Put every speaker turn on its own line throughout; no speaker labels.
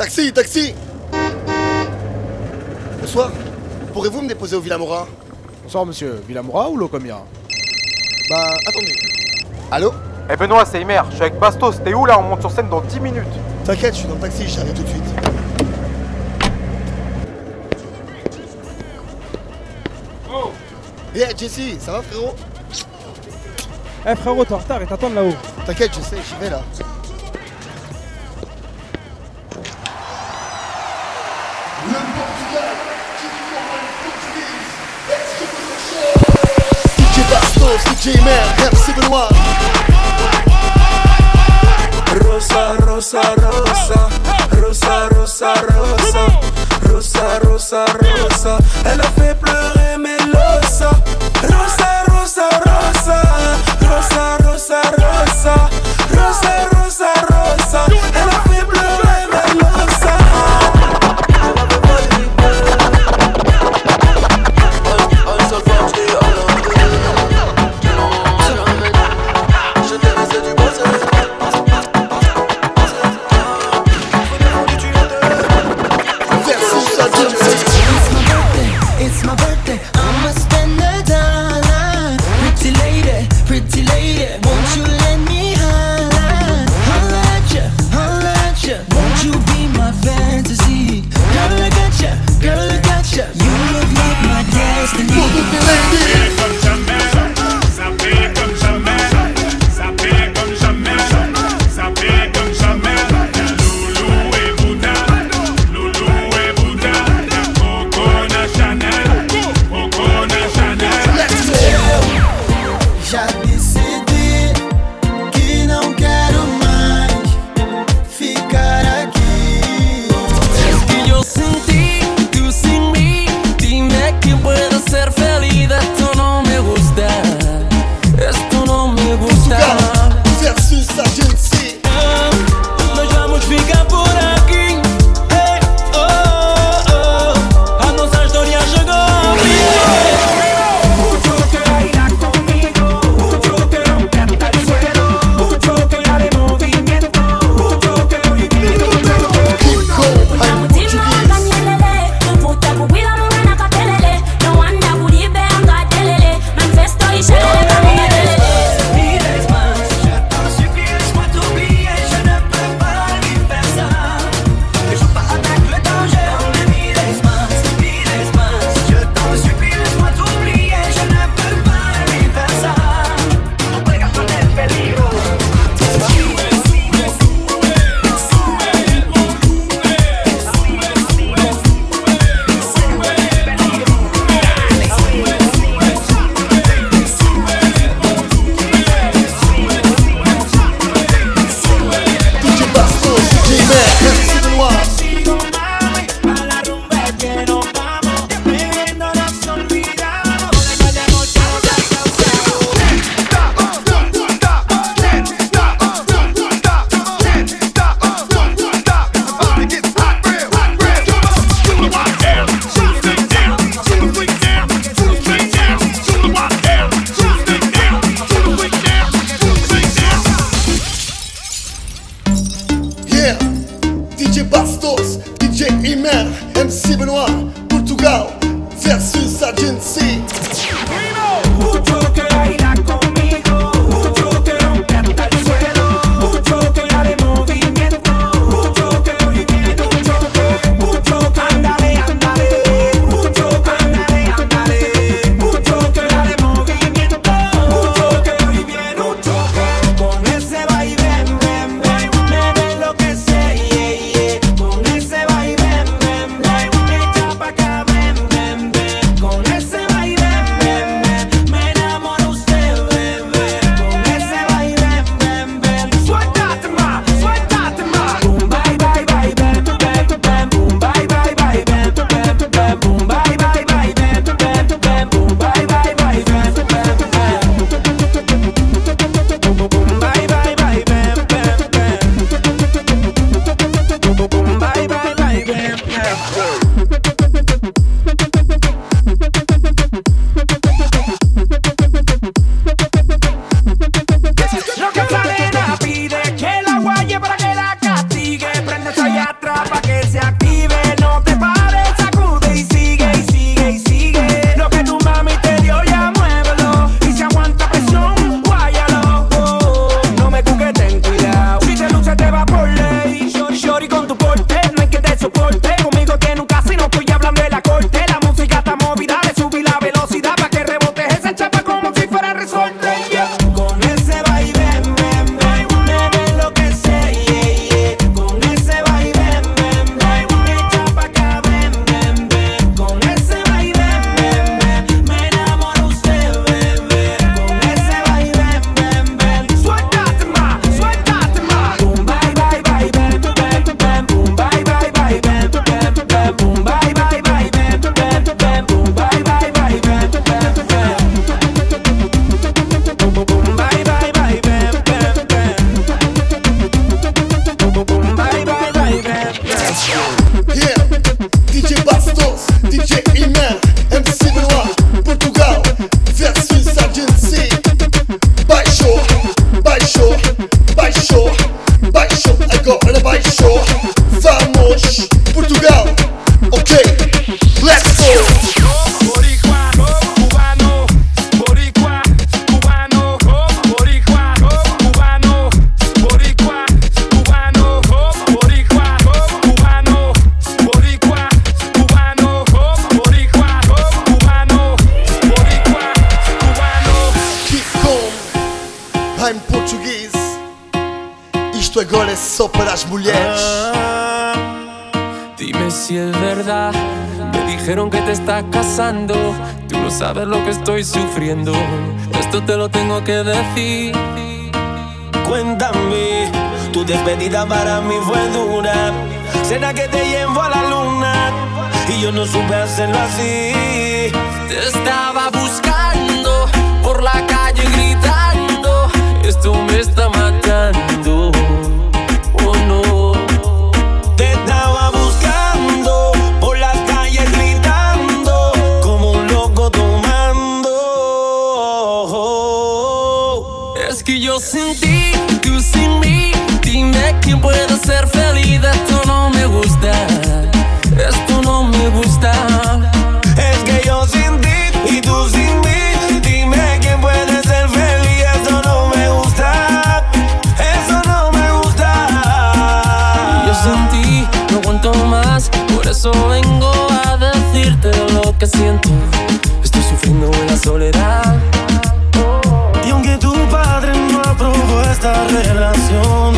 Taxi, taxi. Bonsoir, pourrez-vous me déposer au Villamora?
Bonsoir monsieur, Villamora ou Locomia?
Bah, attendez. Allô?
Eh Benoît, c'est Imer, je suis avec Bastos, t'es où là? On monte sur scène dans 10 minutes.
T'inquiète, je suis dans le taxi, j'arrive tout de suite. Oh Eh hey, Jesse, ça va frérot?
Eh frérot, t'es en retard et t'attends là-haut.
T'inquiète, je sais, j'y vais là. G-Man, hip, sipping wine.
Rosa, rosa, rosa, rosa, rosa, rosa, rosa, rosa, rosa,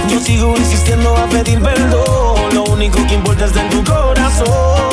Yo
sigo insistiendo a pedir perdón. Lo único que importa
está en
tu corazón.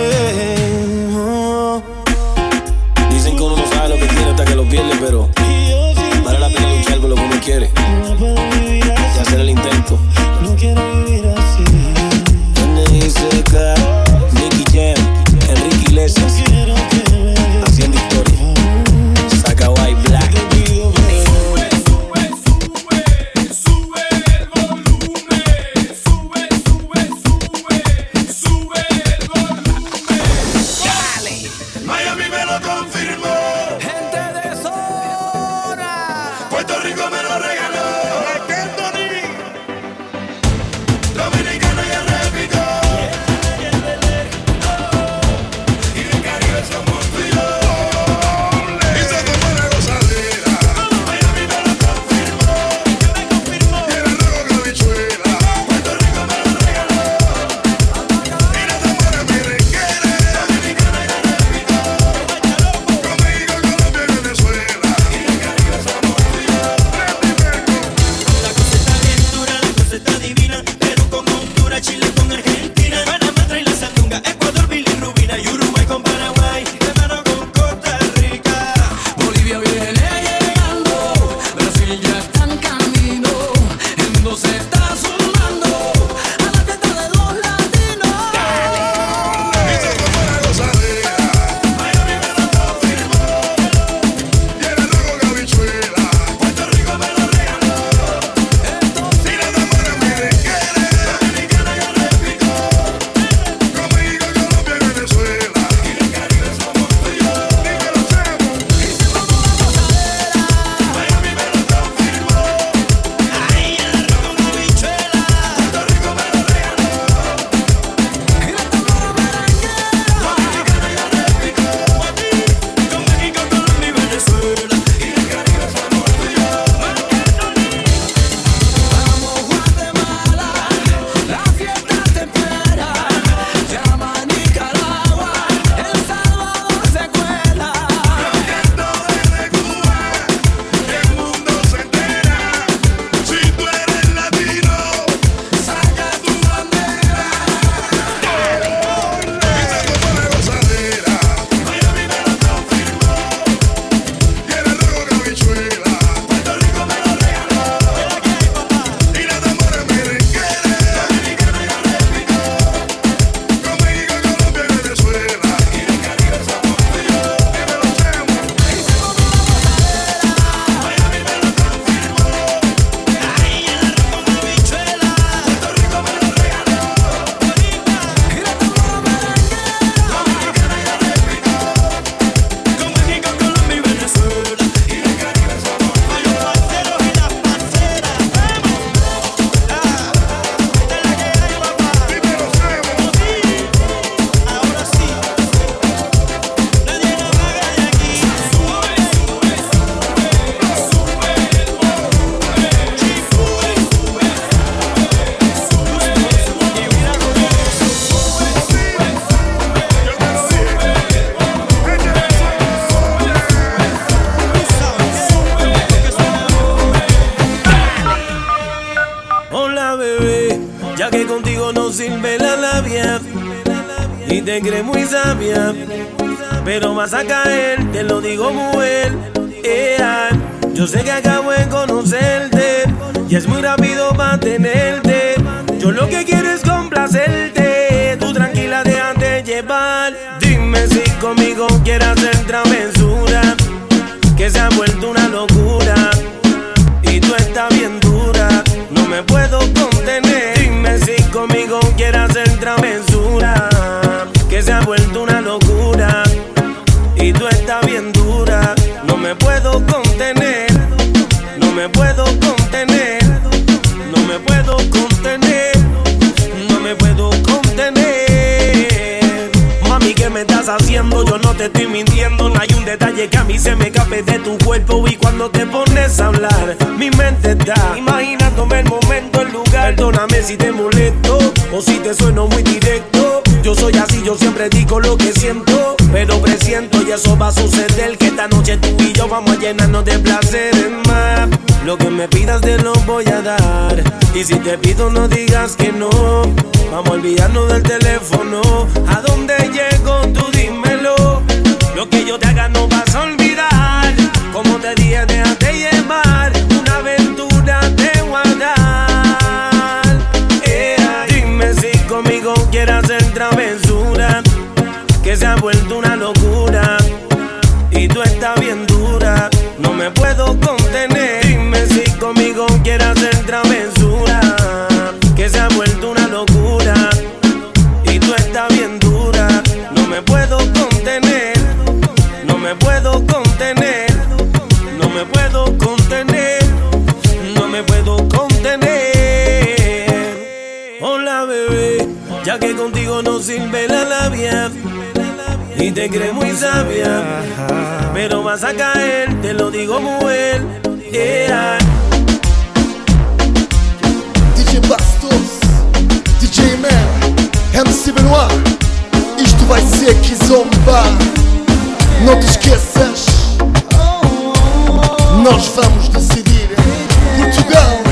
No digas que no. Vamos a del teléfono. ¿A dónde llego? Tú dímelo. Lo que yo te haga no vas a olvidar. Como te dije, déjate llevar. Una aventura te voy a dar. Eh, dime si conmigo quieras entrar. love. Y te crees muy sabia, pero vas a caer, te lo digo mujer. Yeah.
DJ Bastos, DJ Man, MC Benoit, isto vai ser que zomba. Não te esqueças, nós vamos decidir Portugal.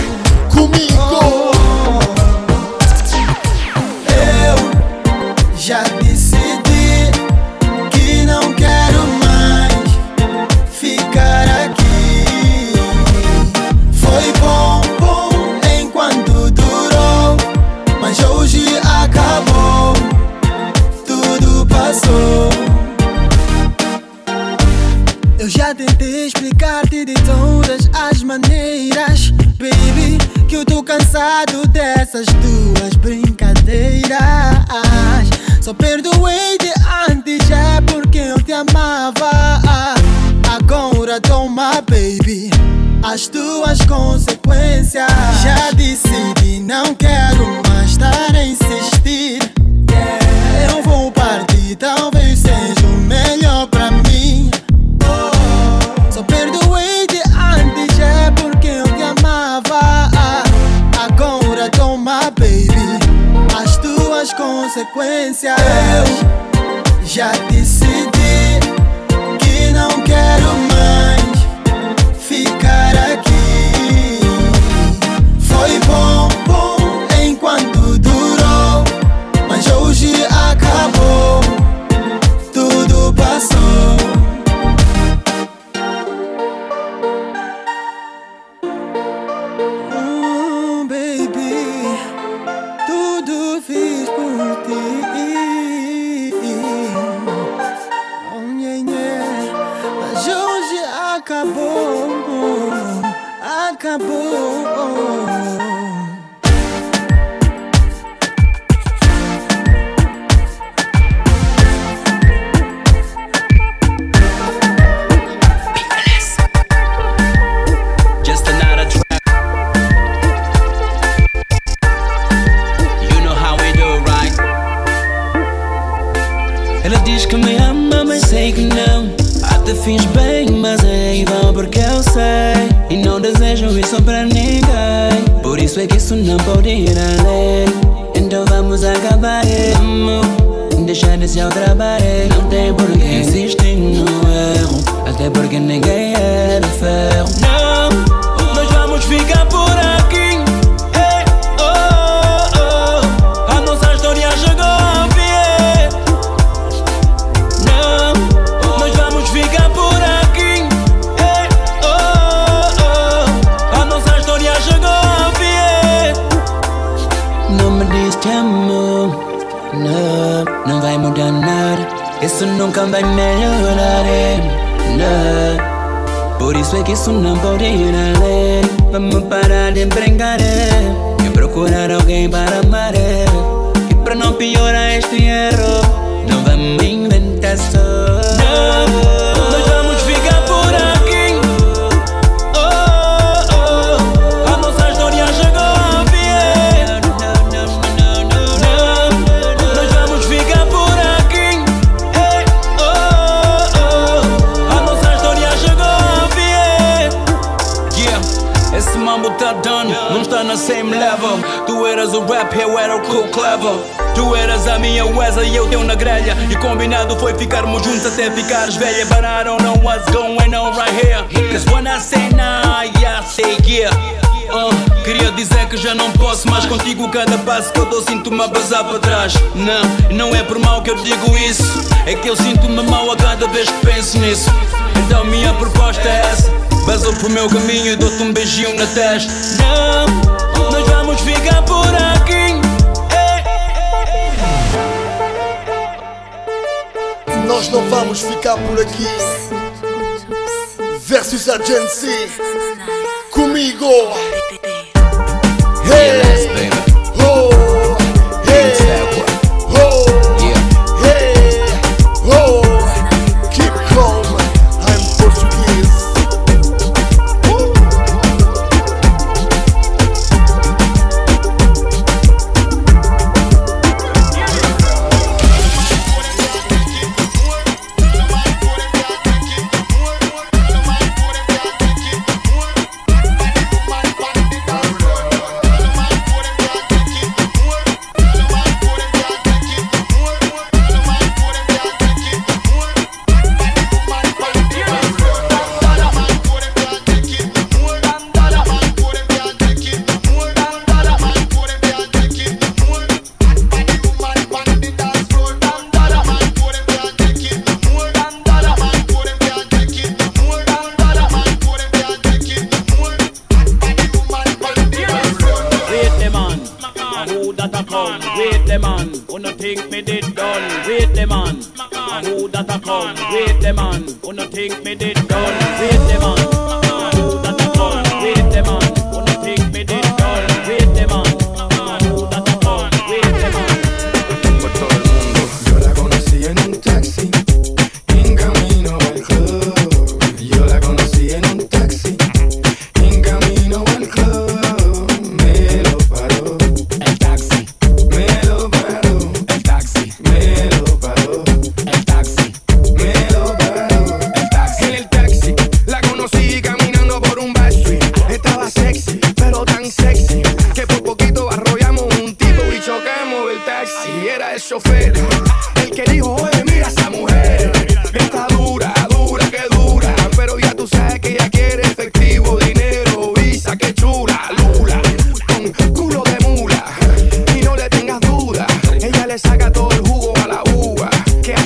essas tuas brincadeiras. Só perdoei de antes já porque eu te amava. Agora toma, baby, as tuas consequências. Já decidi não
sequência. Eu já te taboo. proposta é essa. Basou pro meu caminho e dou-te um beijinho na testa. Não, nós vamos ficar por aqui.
Nós não vamos ficar por aqui. Versus a Gen Z. Comigo. Hey, oh.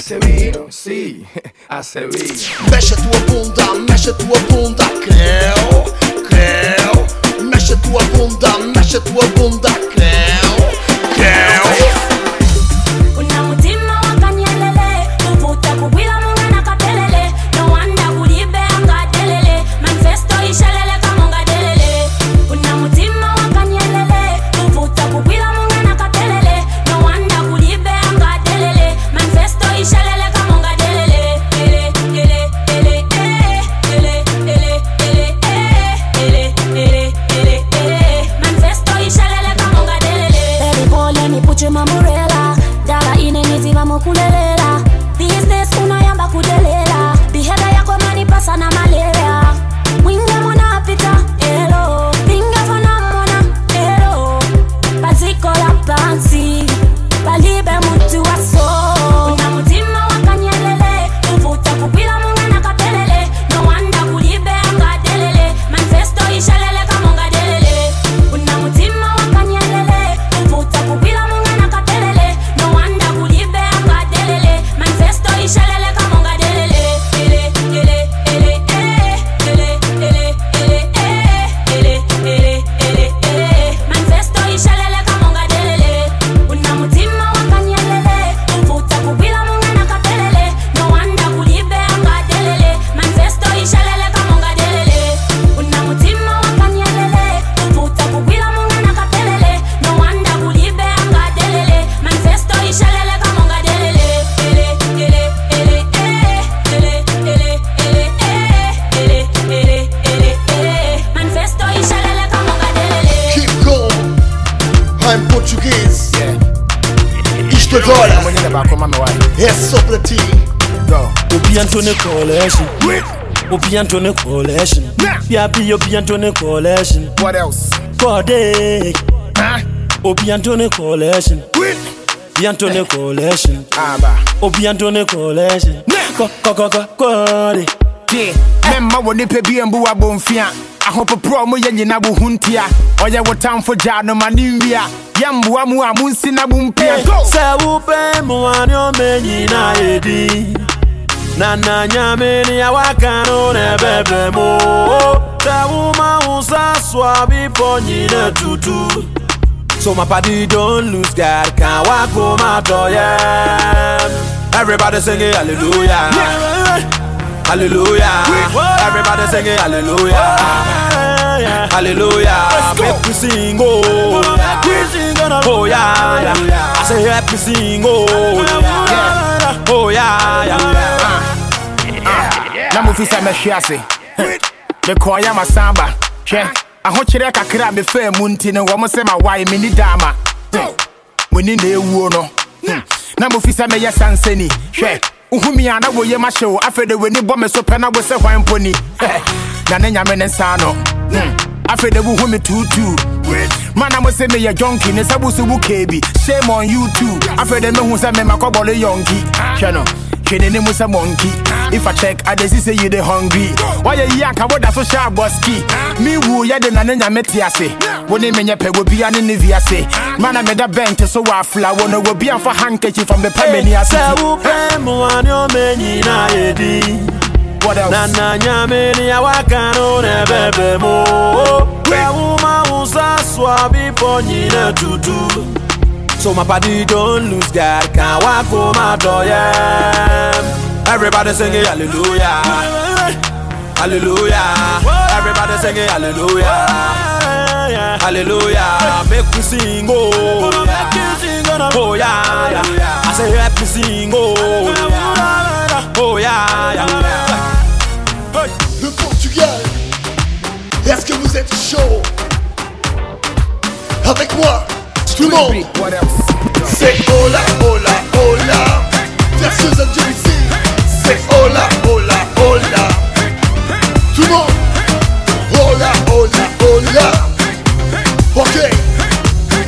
Aceviram, sim, aceviram.
Mexe a tua bunda, mexe a tua bunda, creu, creu. Mexe a tua bunda, mexe a tua bunda, creu, creu.
Obi Antone Collection. Yapi Obi Antone Collection.
What else?
Kode. Obi Antone Collection. Obi Antone Collection. Obi Antone Collection. Ko ko ko ko Kode.
mɛmma wɔ nipa bi mbu abɔmfia ahopoporɔ mo yɛ nyina wo ho ntia ɔyɛ oh, wo tamfo gyaa no ma ne nwia yɛmboa mu a monsi na mo mpia
Sɛ wopɛ mmoane ɔma nyina yɛdi na na nyame ne awaka no na ɛbɛbrɛ mu sɛ woma wo sa soa bepɔ nyina tutu So my party don't lose God, can't walk home oh yeah. Everybody singing hallelujah, hallelujah. Everybody singing hallelujah, hallelujah. Make we sing oh, oh yeah, yeah. I say happy sing oh, yeah. oh yeah, yeah.
Sɛ mɛhwe ase mekɔɔyɛ masamba. Hwɛ ahokyerɛ kakra a mu nti no wɔ m sɛ mawae menni daama muni na ɛwuo no. Na mofi sɛ mɛyɛ sansani hwɛ wohumi a na woyɛ mahyɛ wo afei de w'ani bɔ me so pɛ na wo sɛ hwan mpo ni. Na ne nyame ne nsa no afei de wohu me tuutuu mana mo sɛ meyɛ jonki ne sɛ wo wo kee bi shame on you too. Afei de mehu sɛ memakɔbɔle yɔnki hwɛ no hwɛ n'anim sɛ monkey. If i check i see say you dey hungry. Wayɛ yi anka woda so hyɛ abɔski me wu yɛde na ne nyame te ase wo ne menyɛ pɛ wobia ne ne viase mana meda bɛnte so wɔ afla wo no wɔbi amfa handkerchief from bɛpɛ m'ani ase
Sɛ wopɛ mmoane ɔma nyina yɛdi
What else?
na na nyame ne awaka no na ɛbɛbrɛ mu sɛ woma wo sa soa bepɔ nyina tutu So my party don't lose God, can't walk home out oh yeah. Everybody singing hallelujah, hallelujah. Everybody singing hallelujah, hallelujah. Make we sing oh, oh yeah, yeah. I say happy sing oh, oh yeah, yeah.
Le Portugal. Est-ce que vous êtes chaud? Avec moi, tout le monde. C'est hola, hola, hola. Versus Algérie, c'est hola, hola, hola. Tout le monde. Hola, hola, hola. Ok.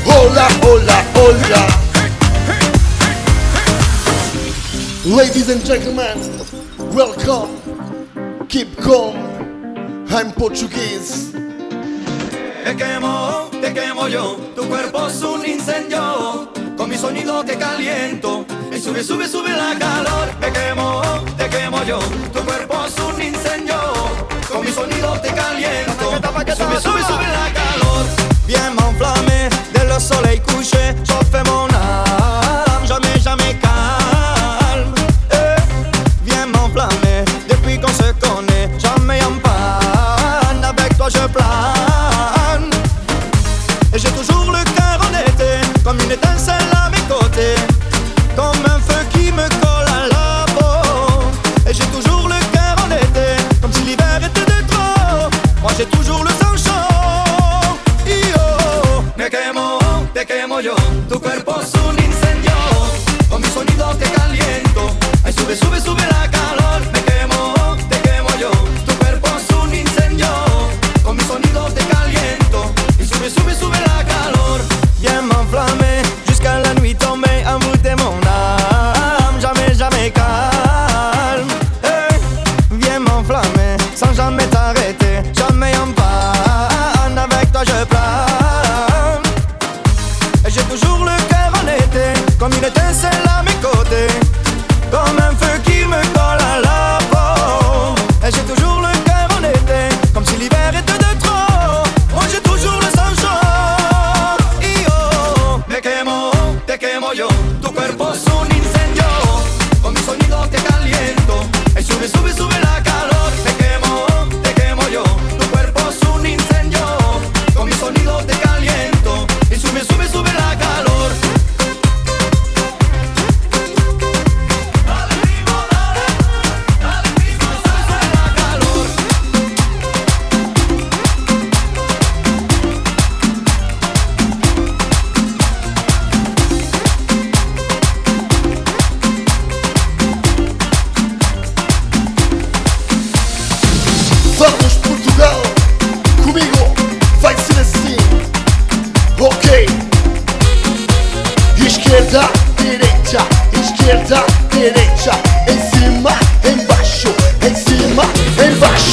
Hola, hola, hola. Ladies and gentlemen, welcome. Keep calm. I'm Portuguese.
Te quemo, te quemo yo, tu cuerpo es un incendio, con mi sonido te caliento, y sube, sube, sube la calor. Te quemo, te quemo yo, tu cuerpo es un incendio, con mi sonido te caliento, sube, sube, sube la calor. Viens m'enflammer, dès le soleil couché, chauffe mon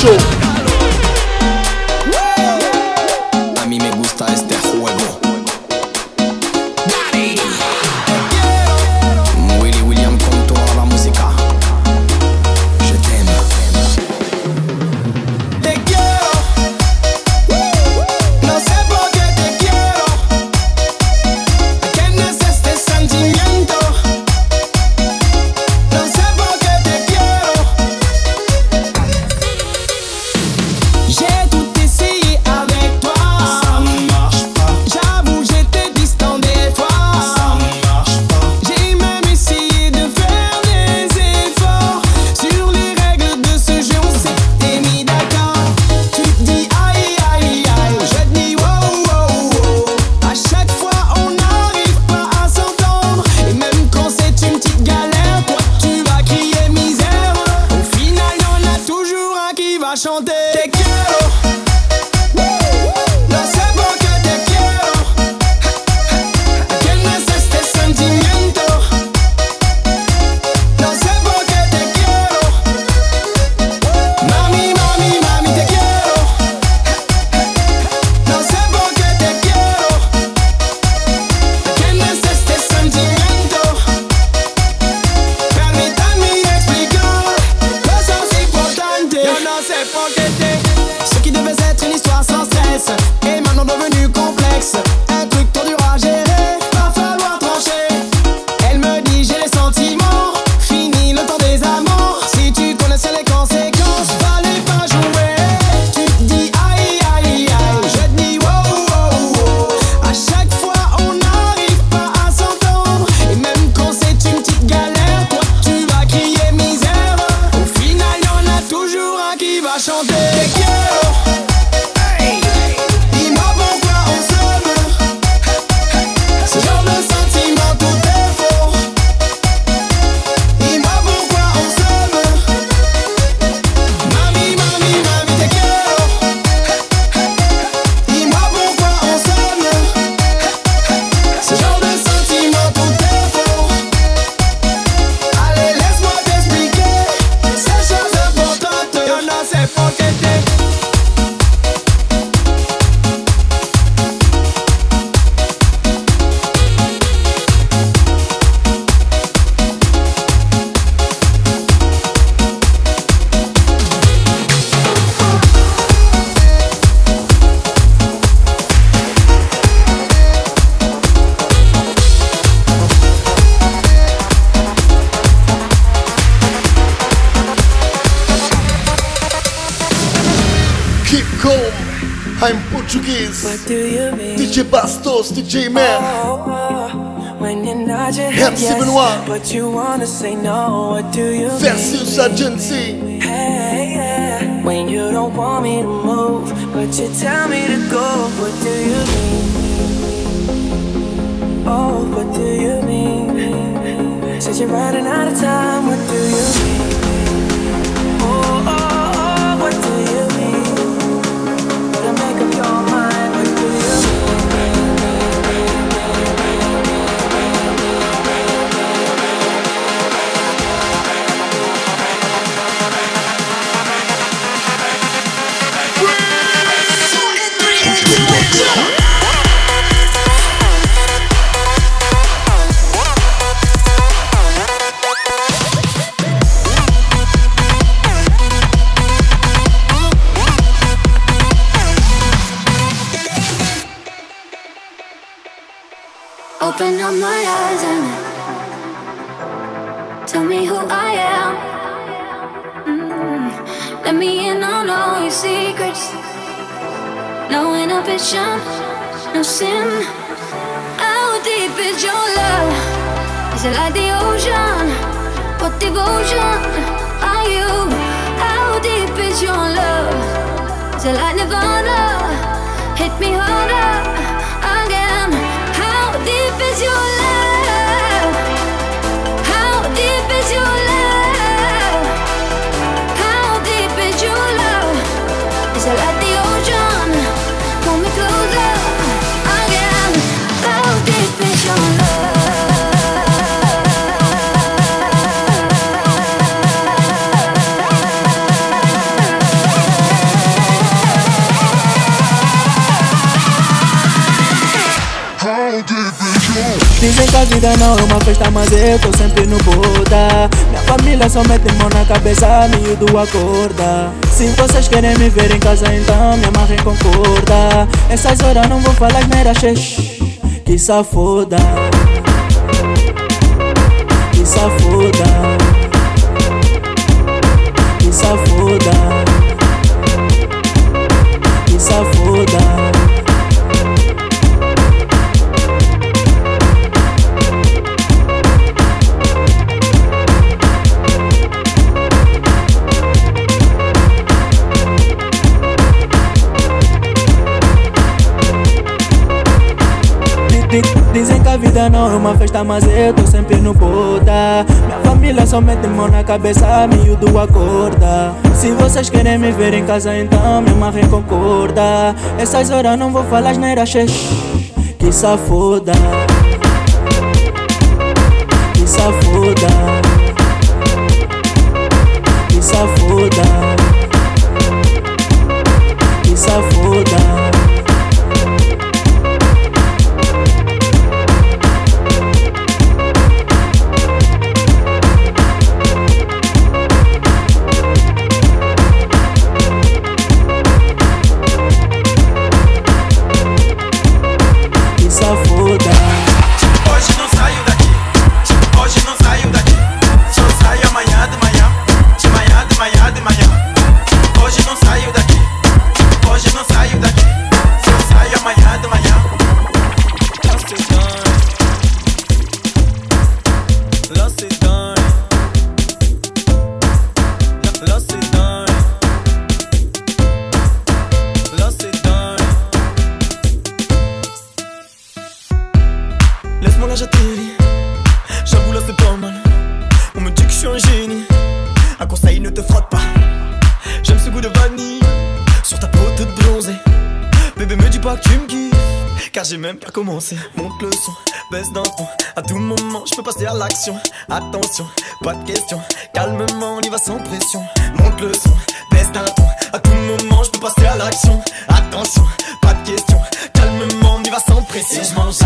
show. toast to
G Man. Oh, oh,
when you're not your head, yes, but you wanna say no, what do you
Versus Agency.
Hey, yeah. When you don't want me to move, but you tell me to go.
Dizem que a vida não é uma festa, mas eu tô sempre no boda. Minha família só mete mão na cabeça, miúdo acorda. Se vocês querem me ver em casa, então me amarrem com corda. Essas horas não vou falar merda, xex. Que safoda. Que safoda. Que safoda. A vida não é uma festa, mas eu tô sempre no boda. Minha família só mete mão na cabeça, miúdo acorda. Se vocês querem me ver em casa, então me amarrem com corda. Essas horas não vou falar asneira, xex. Que safoda. Que safoda. Que safoda.
De
vanille sur ta peau toute bronzée. Bébé me dis pas que tu me kiffes. Car j'ai même pas commencé. Monte le son, baisse d'un ton. À tout moment, je peux passer à l'action. Attention, pas de question. Calmement, on y va sans pression. Monte le son, baisse d'un ton. À tout moment, je peux passer à l'action. Attention, pas de question. Calmement, on y va sans pression.
Et je mange.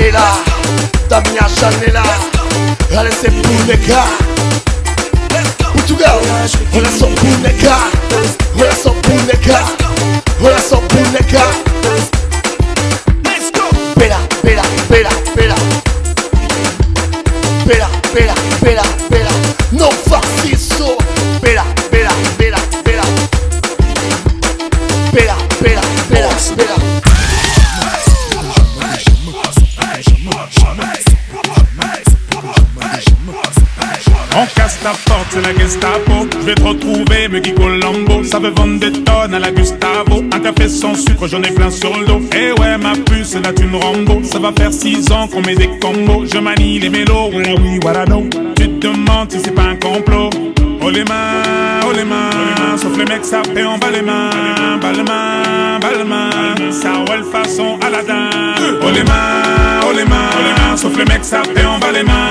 est là, Damien allez c'est
pour les gars. Où tu go?
Veut vendre des tonnes à la Gustavo. Un café sans sucre, j'en ai plein sur le dos. Eh ouais, ma puce, là tu une Rambo. Ça va faire 6 ans qu'on met des combos. Je manie les mélos, ouais, oui, voilà, non. Tu te demandes si c'est pas un complot. Oh les mains, oh les mains, sauf les mecs ça fait en bas les mains, bas les ça roule façon Aladdin. Oh les mains, oh les mains, sauf les mecs ça fait en bas les mains,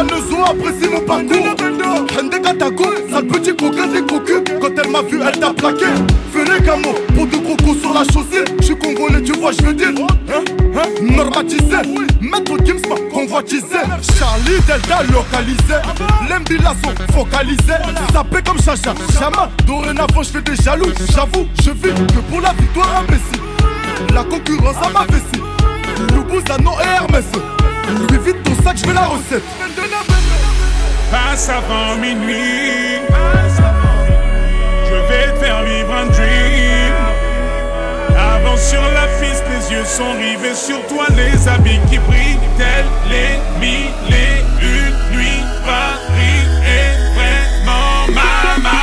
Contrôle la leçon, apprécie mon parcours. Hende Katako, sale petit coquin des cocus. Quand elle m'a vu, elle t'a plaqué. Les gamos, pour de crocos sur la chaussée. Je suis congolais, tu vois, je veux dire. Hein, hein, normatisé. Maître Gims convoitisé. Charlie Delta localisé. L'embila sont focalisés. Sapé comme Chacha, Chama. Dorénavant, je fais des jaloux. J'avoue, je vis que pour la victoire imbécile. La concurrence à ma vessie. Loubouzanon et Hermès. Lui je
avant minuit. Je vais te faire vivre un dream. Avant sur la piste, les yeux sont rivés sur toi, les habits qui brillent, tels les mille et une nuits. Paris est vraiment ma,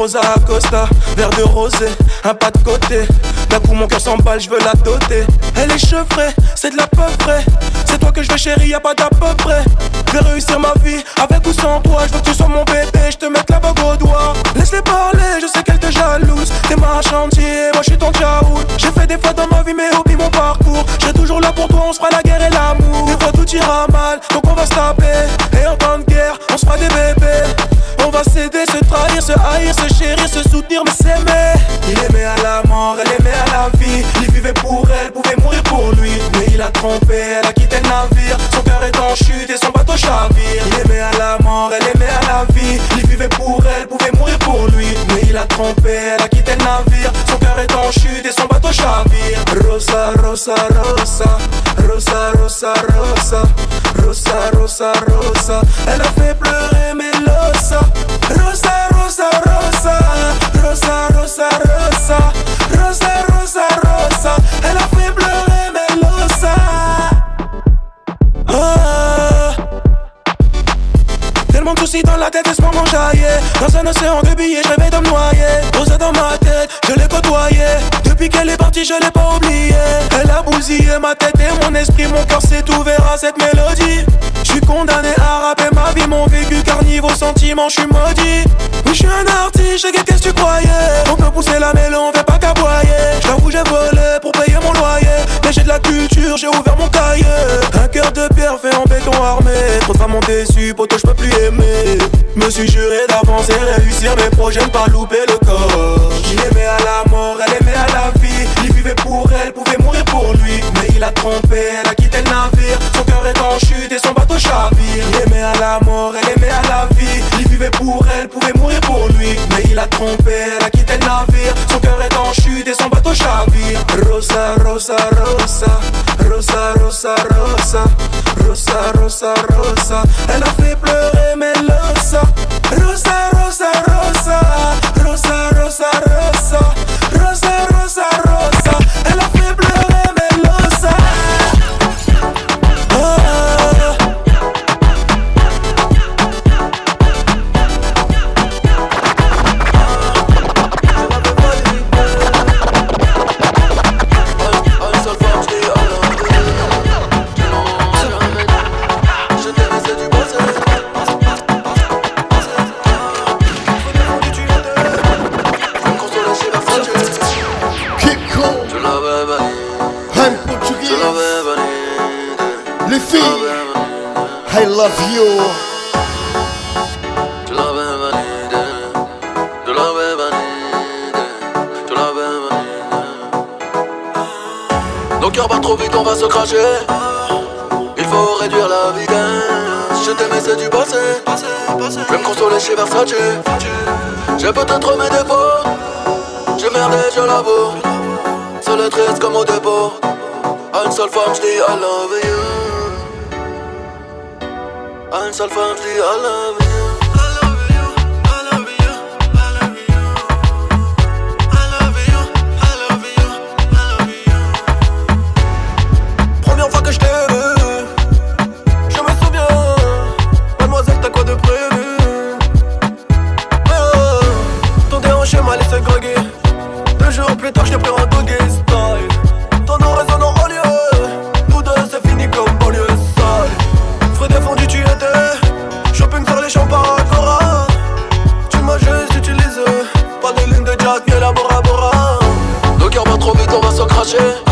Rosa Acosta. Verre de rosé, un pas de côté. D'un coup, mon cœur s'emballe, je veux la doter. Elle est chevrée, c'est de la peu près. C'est toi que je veux, chérie, y a pas d'à peu près. Je vais réussir ma vie avec ou sans toi. Je veux que tu sois mon bébé, je te mette la bague au doigt. Laisse-les parler, je sais qu'elle te jalouse. T'es ma chantier, moi je suis ton tchaout. J'ai fait des fois dans ma vie, mais oublie Mais il a trompé, elle a quitté le navire. Son cœur est en chute et son bateau chavire. Il aimait à la mort, elle aimait à la vie. Il vivait pour elle, pouvait mourir pour lui. Mais il a trompé, elle a quitté le navire. Son cœur est en chute et son bateau chavire. Rosa, rosa, rosa. Rosa, rosa, rosa. Rosa, rosa, rosa. Dans un océan de billets, je rêvais de me noyer. Posé dans ma tête, je l'ai côtoyé. Depuis qu'elle est partie, je l'ai pas oublié. Elle a bousillé ma tête et mon esprit Mon cœur s'est ouvert à cette mélodie. Je suis condamné à rapper ma vie, mon vécu Car niveau sentiment, je suis maudit. Oui, je suis un artiste, qu'est-ce que tu croyais. On peut pousser la mêlée, on fait pas qu'aboyer. J'avoue, j'ai volé pour payer mon loyer. Mais j'ai de la culture, j'ai ouvert mon cahier Trop de femmes m'ont déçu, poto, je plus aimer. Me suis juré d'avancer, réussir mes projets, ne pas louper le corps. Il aimait à la mort, elle aimait à la vie. Il vivait pour elle, pouvait mourir pour lui. Mais il a trompé, elle a quitté le navire. Son cœur est en chute et son bateau chavire. Il aimait à la mort, elle aimait à la vie. Il vivait pour elle, pouvait mourir pour lui. Mais il a trompé, elle a quitté le navire. Son cœur est en chute et son bateau chavire. Rosa, rosa, rosa. Rosa, rosa, rosa Rosa, rosa, rosa. Elle a
love you
Nos cœurs battent trop vite, on va se cracher. Il faut réduire la vitesse. Je t'aimais, c'est du passé. Je vais me consoler chez Versace. J'ai peut-être mes défauts. J'ai merdé, je l'avoue. Seule et triste comme au dépôt. À une seule femme, je dis I love you. À une seule femme, vite,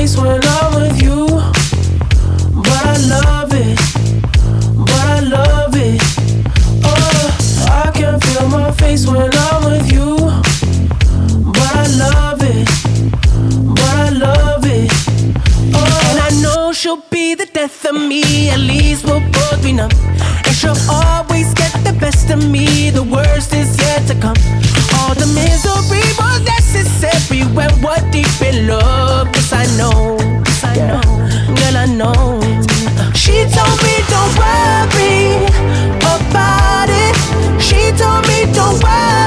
place when
I'm with you. But I love it, but I love it. Oh, I can feel my face when I'm with you. But I love it, but I love it. Oh, and I know she'll be the death of me. At least we'll both be numb, and she'll always get best of me, the worst is yet to come. All the misery was necessary when we're deep in love. Cause I know, cause I know, girl, I know. She told me don't worry about it. She told me don't worry.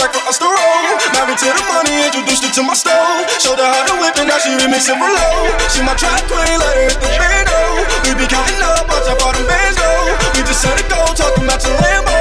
Chill, got a sack for us to roll. Married to the money, introduced her to my stove. Showed her how to whip and now she remix it for low. She my track queen, let her hit the bando. We be counting up, watch how far them bands go. We just set it go, talking about your Lambos.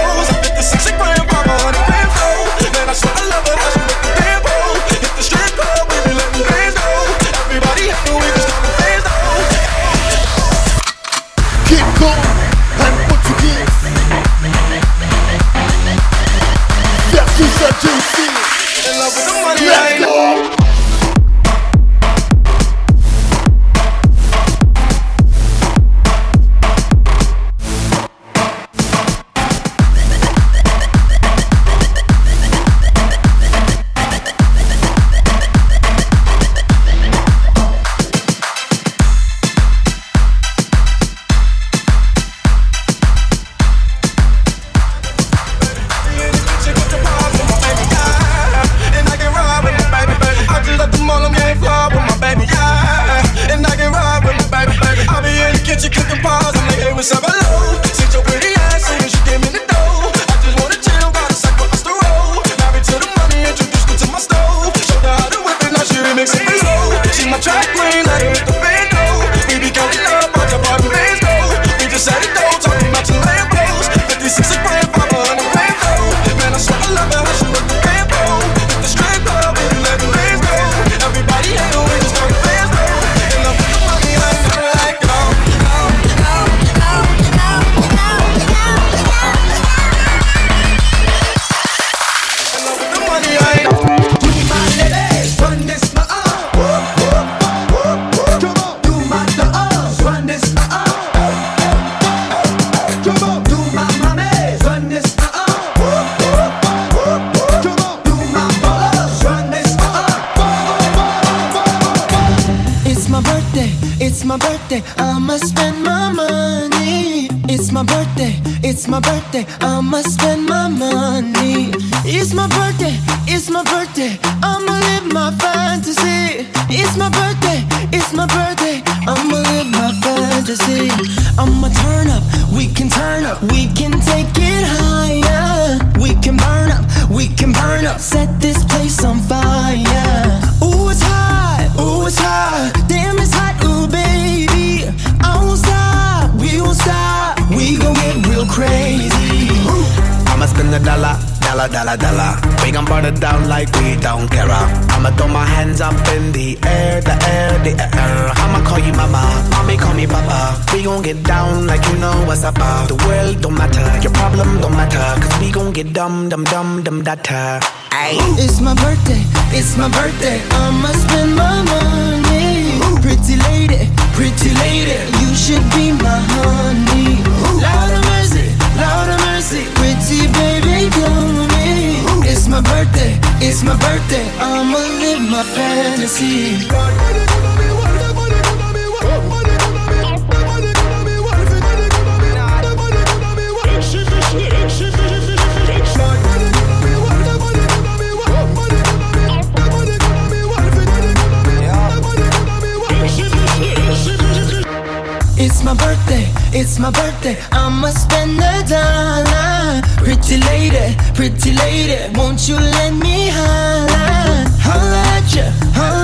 It's my birthday, it's my birthday. I'ma spend
a dollar.
Pretty lady, pretty lady, won't you let me holla? Holla at ya, holla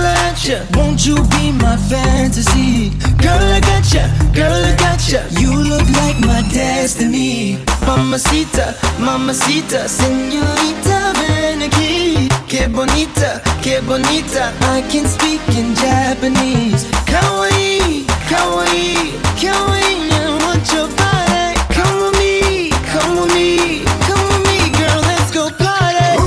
Won't you be my fantasy? Girl, I got ya, girl, I got ya. You look like my destiny. Mamacita, mamacita, señorita, ven aquí. Que bonita, que bonita. I can speak in Japanese. Kawaii, kawaii, kawaii. Your. Come with me, come with me, come with me, girl. Let's go party.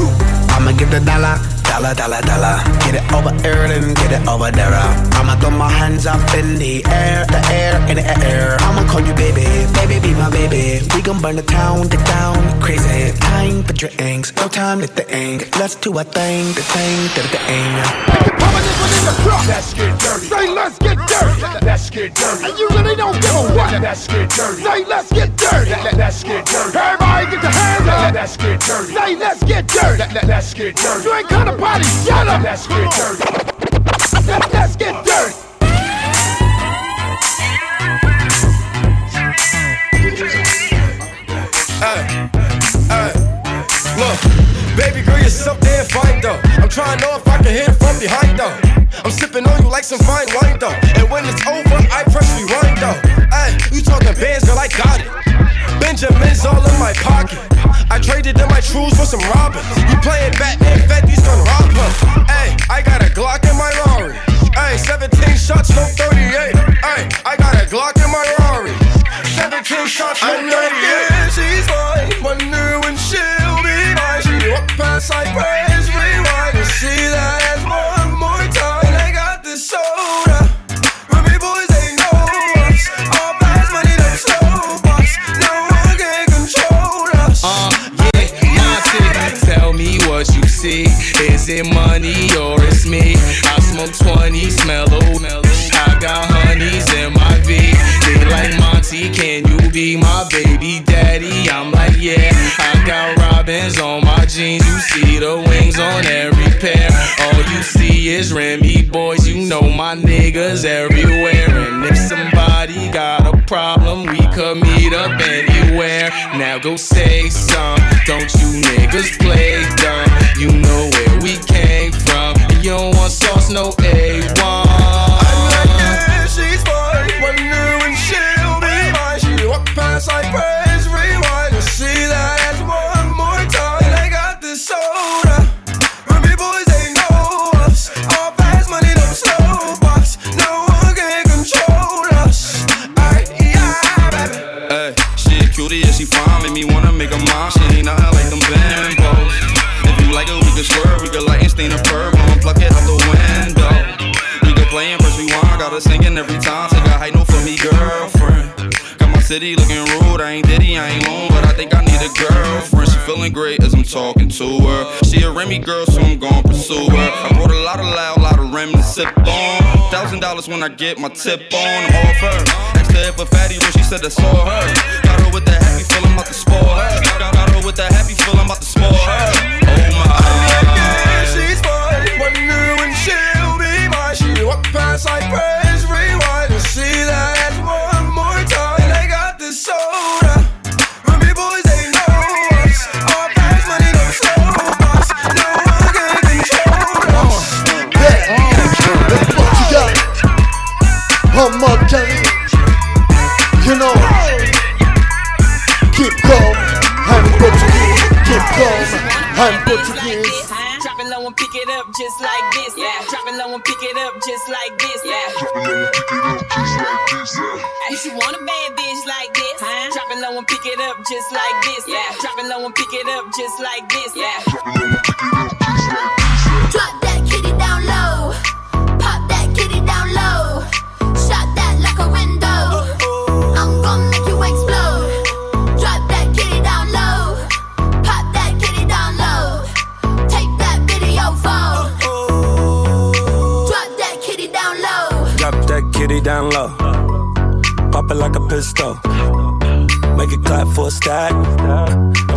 I'ma give the dollar, dollar, dollar, dollar. Get it over here and get it over there. I'ma throw my hands up in the air, the air, in the air. I'ma call you baby, baby, be my baby. We gon' burn the town, the town, crazy. Time for drinks, no time to think. Let's do a thing, the thing, the thing.
Let's get dirty. Say let's get dirty. Let's get dirty. And you really don't give a what. Let's get dirty. Say let's get dirty. Let's get dirty. Everybody get your hands up. Let's get dirty. Say let's get dirty. Let's get dirty. You ain't come Everybody shut up! Let's get dirty. Let's get dirty.
Look, baby girl,
you're something fine though. I'm trying to know if I can hit it from behind though. I'm sipping on you like some fine wine though. And when it's over, I press rewind though. Hey, you talking bands, girl, I got it. Benjamin's all in my pocket. I traded in my trues for some robbers. You playing Batman, Fetty's gonna rob her. Hey, I got a Glock in my Rari. Hey, 17 shots, no 38. Hey, I got a Glock in my Rari. 17 shots, no 38. Yeah, she's mine. Wonder when she'll be mine. She walk past like press
Now go say
when I
get my tip on, I'm off her. Asked her if fatty when she said I saw her.
It up just like this. Yeah. If you want a bad bitch like this, drop it low and pick it up just like this. Yeah. Drop it low and pick it up just like this. Yeah.
Drop that kitty down low. Down low. Pop
it like a pistol. Make it clap for a stack.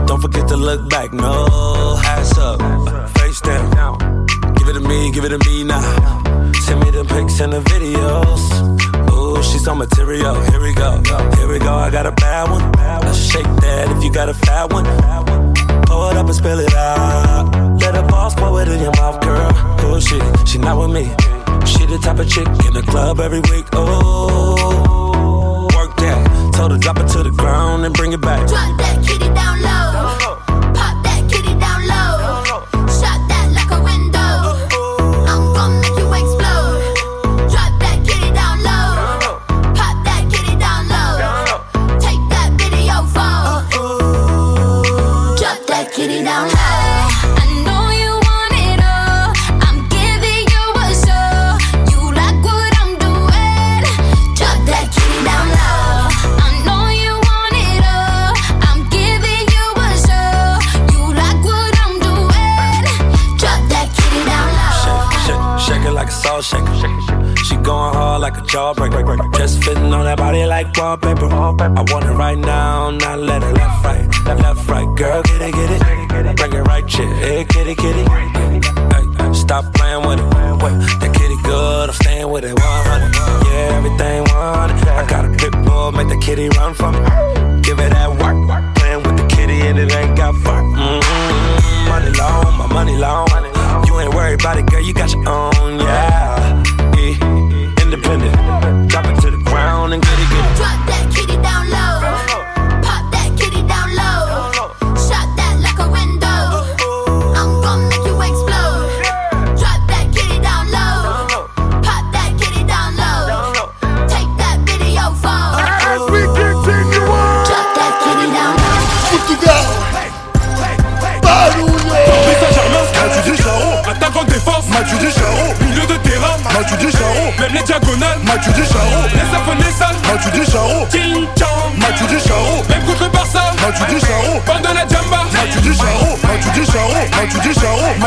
Don't forget to look back. No, ass up, face down. Give it to me, give it to me now. Send me the pics and the videos. Ooh, she's on material. Here we go, here we go. I got a bad one. Let's shake that if you got a fat one. Pour it up and spill it out. Let her boss pour it in your mouth, girl. Oh shit, she not with me. She the type of chick in the club every week. Oh, work that. Told her drop it to the ground and bring it back.
Drop that kitty down low.
Jawbreaker. Just fitting on that body like wallpaper. I want it right now, not let it left, right, left, right. Girl, get it, get it. Bring it right, chick. Hey, kitty, kitty. Hey, stop playing with it. That kitty good, I'm staying with it 100. Yeah, everything 100. I got a pit bull, make the kitty run from me. Give it that work, playing with the kitty and it ain't got fun. Mm-hmm. Money long, my money long. You ain't worried about
Mathieu independent.
Drop it.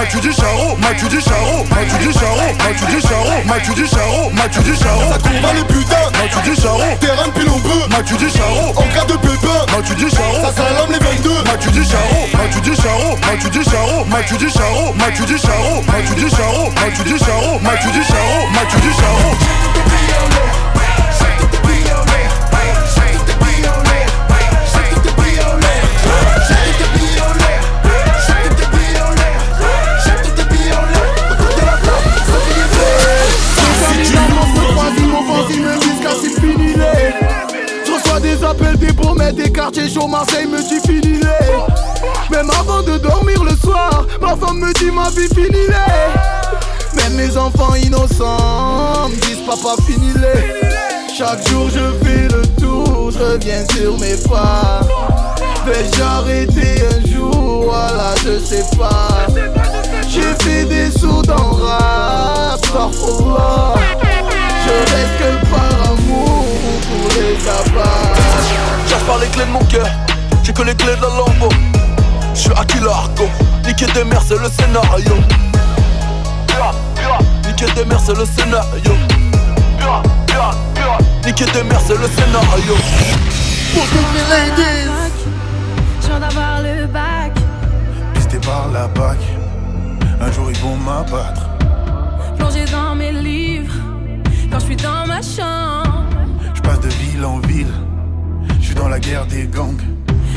Mathieu du Charo Mathieu du Charo Mathieu du Charo Mathieu du Charo Mathieu du Charo Mathieu du Charo
Ça combat les putains
Mathieu du Charo
Terrain de pilombreux
Mathieu du Charo
En cas de pépin
Mathieu du Charo
Ça salame les 22
Mathieu du Charo Mathieu du Charo Mathieu du Charo Mathieu du Charo Mathieu du Charo Mathieu du Charo Mathieu du Charo Mathieu du Charo Mathieu du Charo
chauds Marseille me dit fini les Même avant de dormir le soir Ma femme me dit ma vie fini les Même mes enfants innocents me disent papa fini les Chaque jour je fais le tour Je reviens sur mes pas. Vais-je arrêter un jour? Voilà je sais pas. J'ai fait des sous dans rap Starfallah Je reste que par amour pour les abats
Cherche par les clés de mon cœur, j'ai que les clés de la lambeau. Je suis à Kilargo, niquer des mères c'est le scénario. Niquer des mères c'est le scénario. Niquer des mères c'est le scénario.
Pour toutes mes ladies
Je viens d'avoir le bac.
Pisté par la bac, un jour ils vont m'abattre.
Plongé dans mes livres. Quand je suis dans ma chambre.
Je passe de ville en ville, dans la guerre des gangs.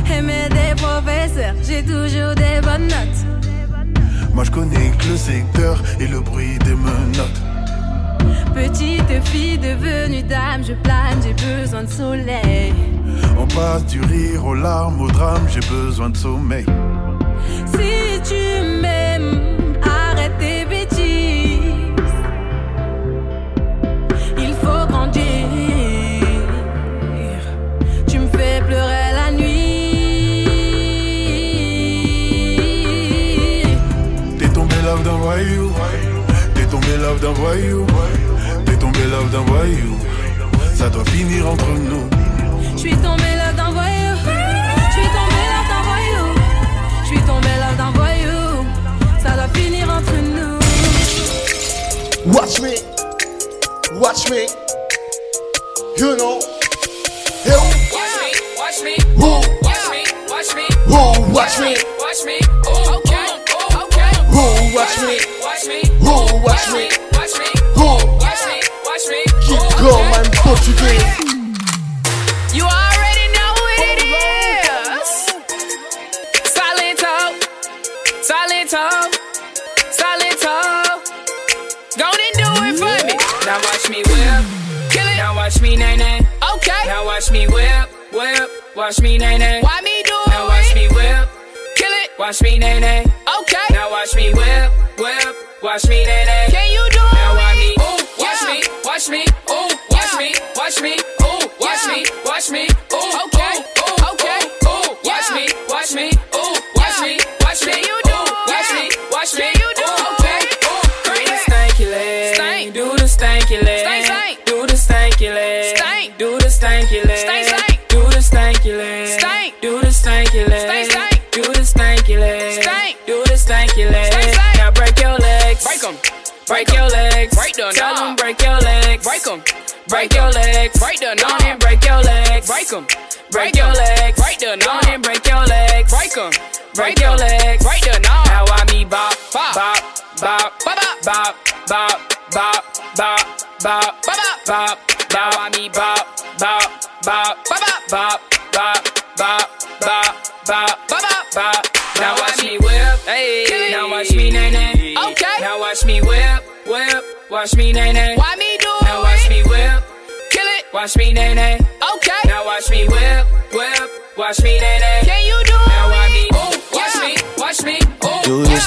Aimer des professeurs, j'ai toujours des bonnes notes.
Moi je connais que le secteur et le bruit des menottes.
Petite fille devenue dame, je plane, j'ai besoin de soleil.
On passe du rire aux larmes, au drame, j'ai besoin de sommeil.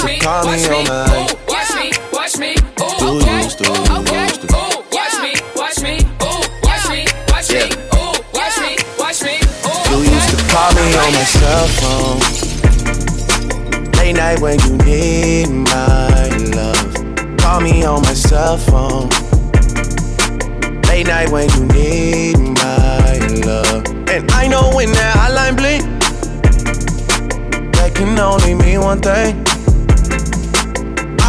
Used to
me,
call me on my-
watch me, watch me, ooh, okay, ooh, okay, ooh, watch me, watch me, ooh, watch me, watch me, ooh, watch me, watch me, ooh,
You used to call me on my cell phone. Late night when you need my love. Call me on my cell phone. Late Late night when you need my love. And I know when that hotline blink, that can only mean one thing.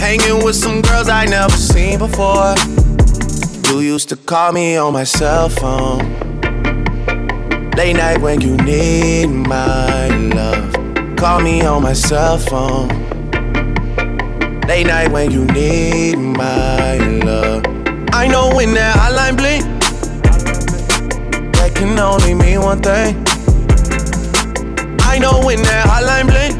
Hanging with some girls I never seen before. You used to call me on my cell phone. Late night when you need my love. Call me on my cell phone. Late night when you need my love. I know when that hotline blink, that can only mean one thing. I know when that hotline blink,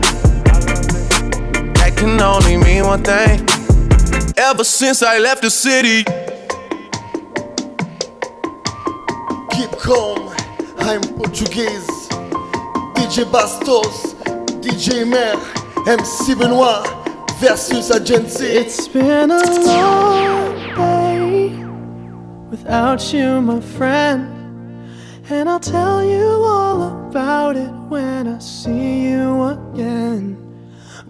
can only mean one thing. Ever since I left the city,
Keep calm, I'm Portuguese. DJ Bastos, DJ Mer, MC Benoit versus Agency.
It's been a long day without you, my friend. And I'll tell you all about it when I see you again.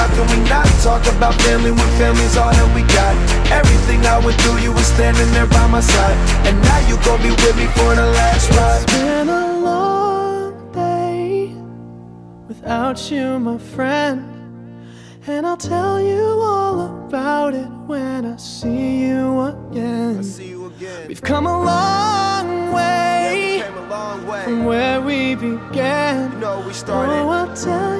how can we not talk about family when family's all that we got? Everything I went through, you were standing there by my side. And now you gon' be with me for the last ride.
It's been a long day without you, my friend. And I'll tell you all about it when I see you again. We've come a long way from where we began. Oh, I'll tell you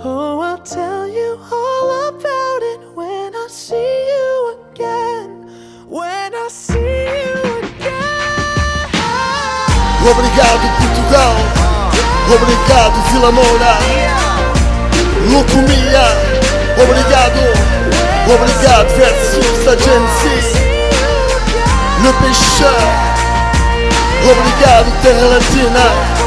Oh, I'll tell you all about it when I see you again. When I see you again.
Obrigado Portugal, obrigado Vila Moura, Locomia, obrigado, obrigado versus Agency, Le obrigado Terra Latina.